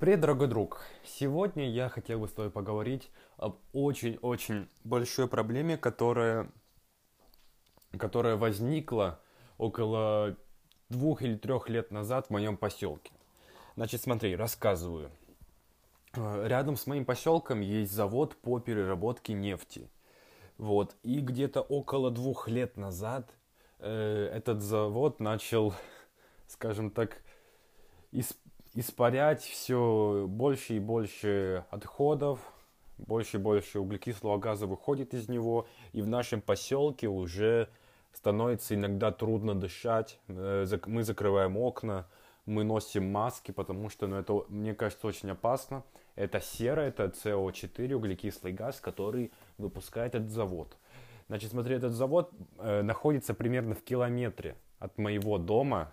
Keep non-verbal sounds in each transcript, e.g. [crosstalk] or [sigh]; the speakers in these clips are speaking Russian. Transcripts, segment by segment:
Привет, дорогой друг! Сегодня я хотел бы с тобой поговорить об очень-очень большой проблеме, которая, которая возникла около двух или трех лет назад в моем поселке. Значит, смотри, рассказываю. Э, рядом с моим поселком есть завод по переработке нефти. Вот. И где-то около двух лет назад э, этот завод начал, скажем так, исп испарять все больше и больше отходов, больше и больше углекислого газа выходит из него, и в нашем поселке уже становится иногда трудно дышать. Э, мы закрываем окна, мы носим маски, потому что ну, это, мне кажется, очень опасно. Это сера, это СО4, углекислый газ, который выпускает этот завод. Значит, смотри, этот завод э, находится примерно в километре от моего дома,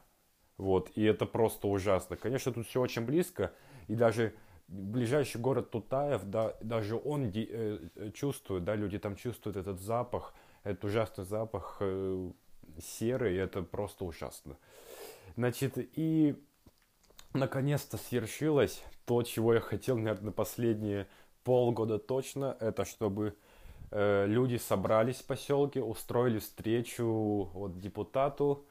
вот, и это просто ужасно. Конечно, тут все очень близко, и даже ближайший город Тутаев, да, даже он э, чувствует, да, люди там чувствуют этот запах, этот ужасный запах э, серы, и это просто ужасно. Значит, и наконец-то свершилось то, чего я хотел, наверное, последние полгода точно, это чтобы э, люди собрались в поселке, устроили встречу вот, депутату,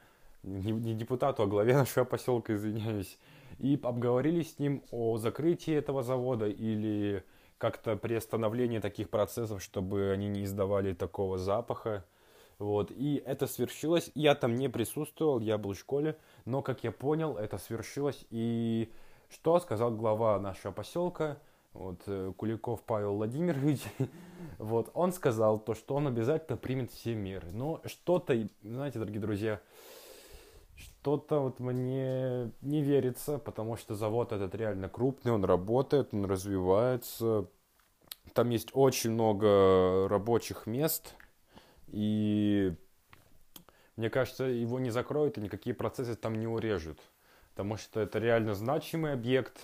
не, не депутату, а главе [laughs] нашего поселка, извиняюсь, и обговорили с ним о закрытии этого завода или как-то приостановлении таких процессов, чтобы они не издавали такого запаха. Вот, и это свершилось. Я там не присутствовал, я был в школе, но, как я понял, это свершилось. И что сказал глава нашего поселка, вот, э, Куликов Павел Владимирович, [laughs] вот, он сказал то, что он обязательно примет все меры. Но что-то, знаете, дорогие друзья, что-то вот мне не верится, потому что завод этот реально крупный, он работает, он развивается. Там есть очень много рабочих мест, и мне кажется, его не закроют и никакие процессы там не урежут. Потому что это реально значимый объект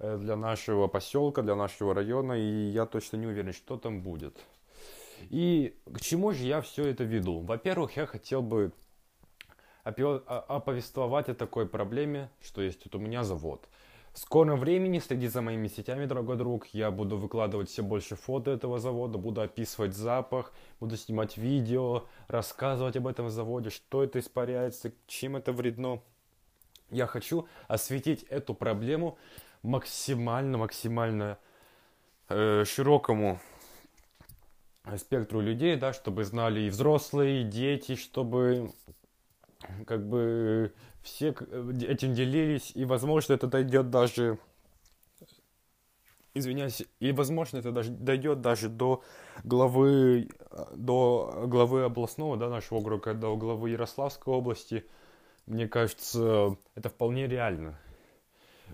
э, для нашего поселка, для нашего района, и я точно не уверен, что там будет. И к чему же я все это веду? Во-первых, я хотел бы оповествовать о такой проблеме, что есть вот у меня завод. В скором времени следи за моими сетями, дорогой друг. Я буду выкладывать все больше фото этого завода, буду описывать запах, буду снимать видео, рассказывать об этом заводе, что это испаряется, чем это вредно. Я хочу осветить эту проблему максимально, максимально э, широкому спектру людей, да, чтобы знали и взрослые, и дети, чтобы как бы все этим делились, и, возможно, это дойдет даже, извиняюсь, и, возможно, это даже дойдет даже до главы, до главы областного, да, нашего округа, до главы Ярославской области. Мне кажется, это вполне реально.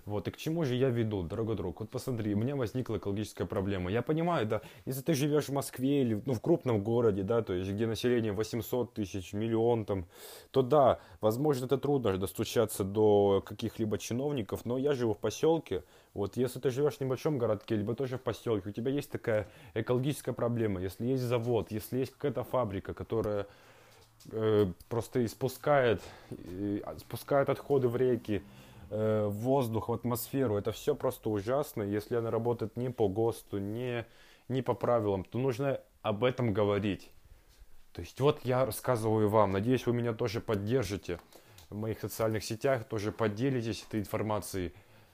Вот, и к чему же я веду, дорогой друг? Вот посмотри, у меня возникла экологическая проблема. Я понимаю, да, если ты живешь в Москве или ну, в крупном городе, да, то есть где население 800 тысяч, миллион там, то да, возможно, это трудно достучаться до каких-либо чиновников, но я живу в поселке, вот, если ты живешь в небольшом городке, либо тоже в поселке, у тебя есть такая экологическая проблема, если есть завод, если есть какая-то фабрика, которая э, просто испускает, э, спускает отходы в реки, в воздух, в атмосферу. Это все просто ужасно. Если она работает не по ГОСТу, не, не по правилам, то нужно об этом говорить. То есть вот я рассказываю вам. Надеюсь, вы меня тоже поддержите в моих социальных сетях, тоже поделитесь этой информацией.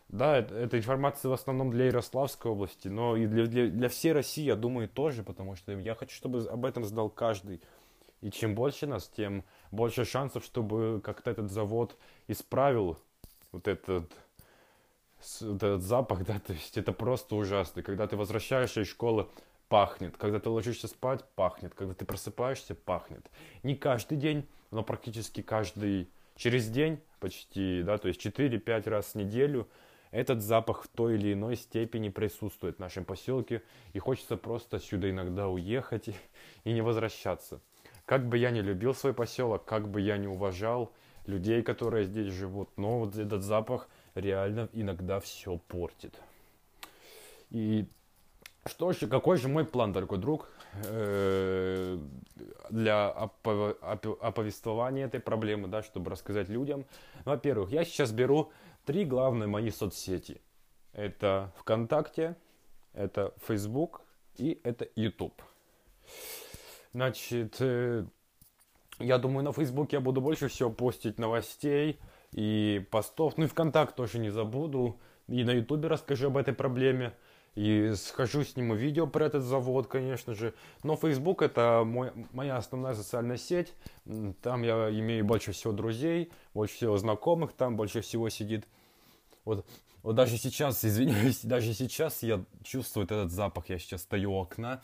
Да, это, эта информация в основном для Ярославской области, но и для, для, для всей России, я думаю, тоже, потому что я хочу, чтобы об этом знал каждый. И чем больше нас, тем больше шансов, чтобы как-то этот завод исправил вот этот, вот этот запах, да, то есть это просто ужасно. Когда ты возвращаешься из школы, пахнет. Когда ты ложишься спать, пахнет. Когда ты просыпаешься, пахнет. Не каждый день, но практически каждый, через день почти, да, то есть 4-5 раз в неделю этот запах в той или иной степени присутствует в нашем поселке, и хочется просто сюда иногда уехать и, и не возвращаться. Как бы я не любил свой поселок, как бы я не уважал людей, которые здесь живут. Но вот этот запах реально иногда все портит. И что же, какой же мой план, дорогой друг, э, для оповествования этой проблемы, да, чтобы рассказать людям? Во-первых, я сейчас беру три главные мои соцсети. Это ВКонтакте, это Facebook и это YouTube. Значит, э, я думаю, на Facebook я буду больше всего постить новостей и постов. Ну и ВКонтакт тоже не забуду. И на YouTube расскажу об этой проблеме. И схожу, сниму видео про этот завод, конечно же. Но Facebook это мой, моя основная социальная сеть. Там я имею больше всего друзей, больше всего знакомых, там больше всего сидит. Вот, вот даже сейчас, извиняюсь, [laughs] даже сейчас я чувствую этот запах. Я сейчас стою у окна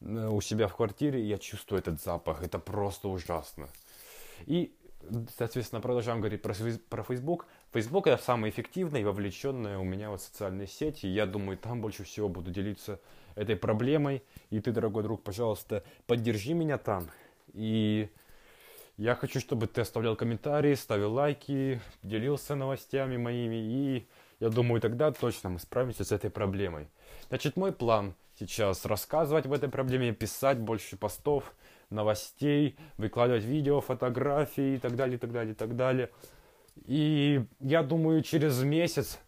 у себя в квартире, и я чувствую этот запах. Это просто ужасно. И соответственно, продолжаем говорить про, про Facebook. Facebook это самая эффективная и вовлеченная у меня вот социальные сети. Я думаю, там больше всего буду делиться этой проблемой. И ты, дорогой друг, пожалуйста, поддержи меня там. И я хочу, чтобы ты оставлял комментарии, ставил лайки, делился новостями моими. И я думаю, тогда точно мы справимся с этой проблемой. Значит, мой план сейчас рассказывать в этой проблеме, писать больше постов, новостей, выкладывать видео, фотографии и так далее, и так далее, и так далее. И я думаю, через месяц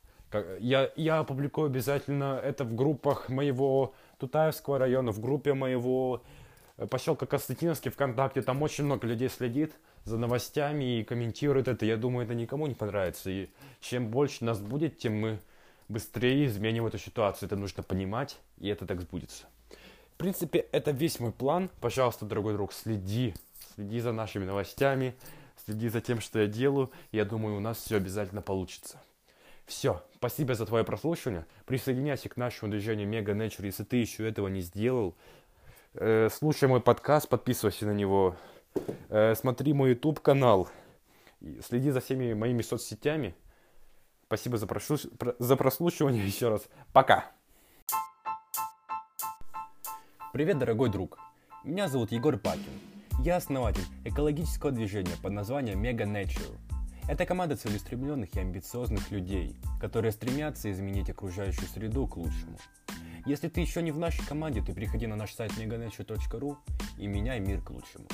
я, я опубликую обязательно это в группах моего Тутаевского района, в группе моего э, поселка Константиновский ВКонтакте. Там очень много людей следит за новостями и комментирует это. Я думаю, это никому не понравится. И чем больше нас будет, тем мы быстрее изменим эту ситуацию. Это нужно понимать, и это так сбудется принципе, это весь мой план. Пожалуйста, дорогой друг, следи. Следи за нашими новостями, следи за тем, что я делаю. Я думаю, у нас все обязательно получится. Все, спасибо за твое прослушивание. Присоединяйся к нашему движению Mega Nature, если ты еще этого не сделал. Э, слушай мой подкаст, подписывайся на него. Э, смотри мой YouTube канал. Следи за всеми моими соцсетями. Спасибо за, прошу... за прослушивание [laughs] еще раз. Пока! Привет, дорогой друг! Меня зовут Егор Пакин. Я основатель экологического движения под названием Mega Nature. Это команда целеустремленных и амбициозных людей, которые стремятся изменить окружающую среду к лучшему. Если ты еще не в нашей команде, то приходи на наш сайт meganature.ru и меняй мир к лучшему.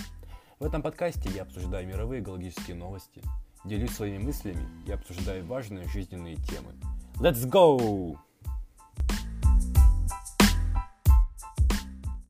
В этом подкасте я обсуждаю мировые экологические новости, делюсь своими мыслями и обсуждаю важные жизненные темы. Let's go!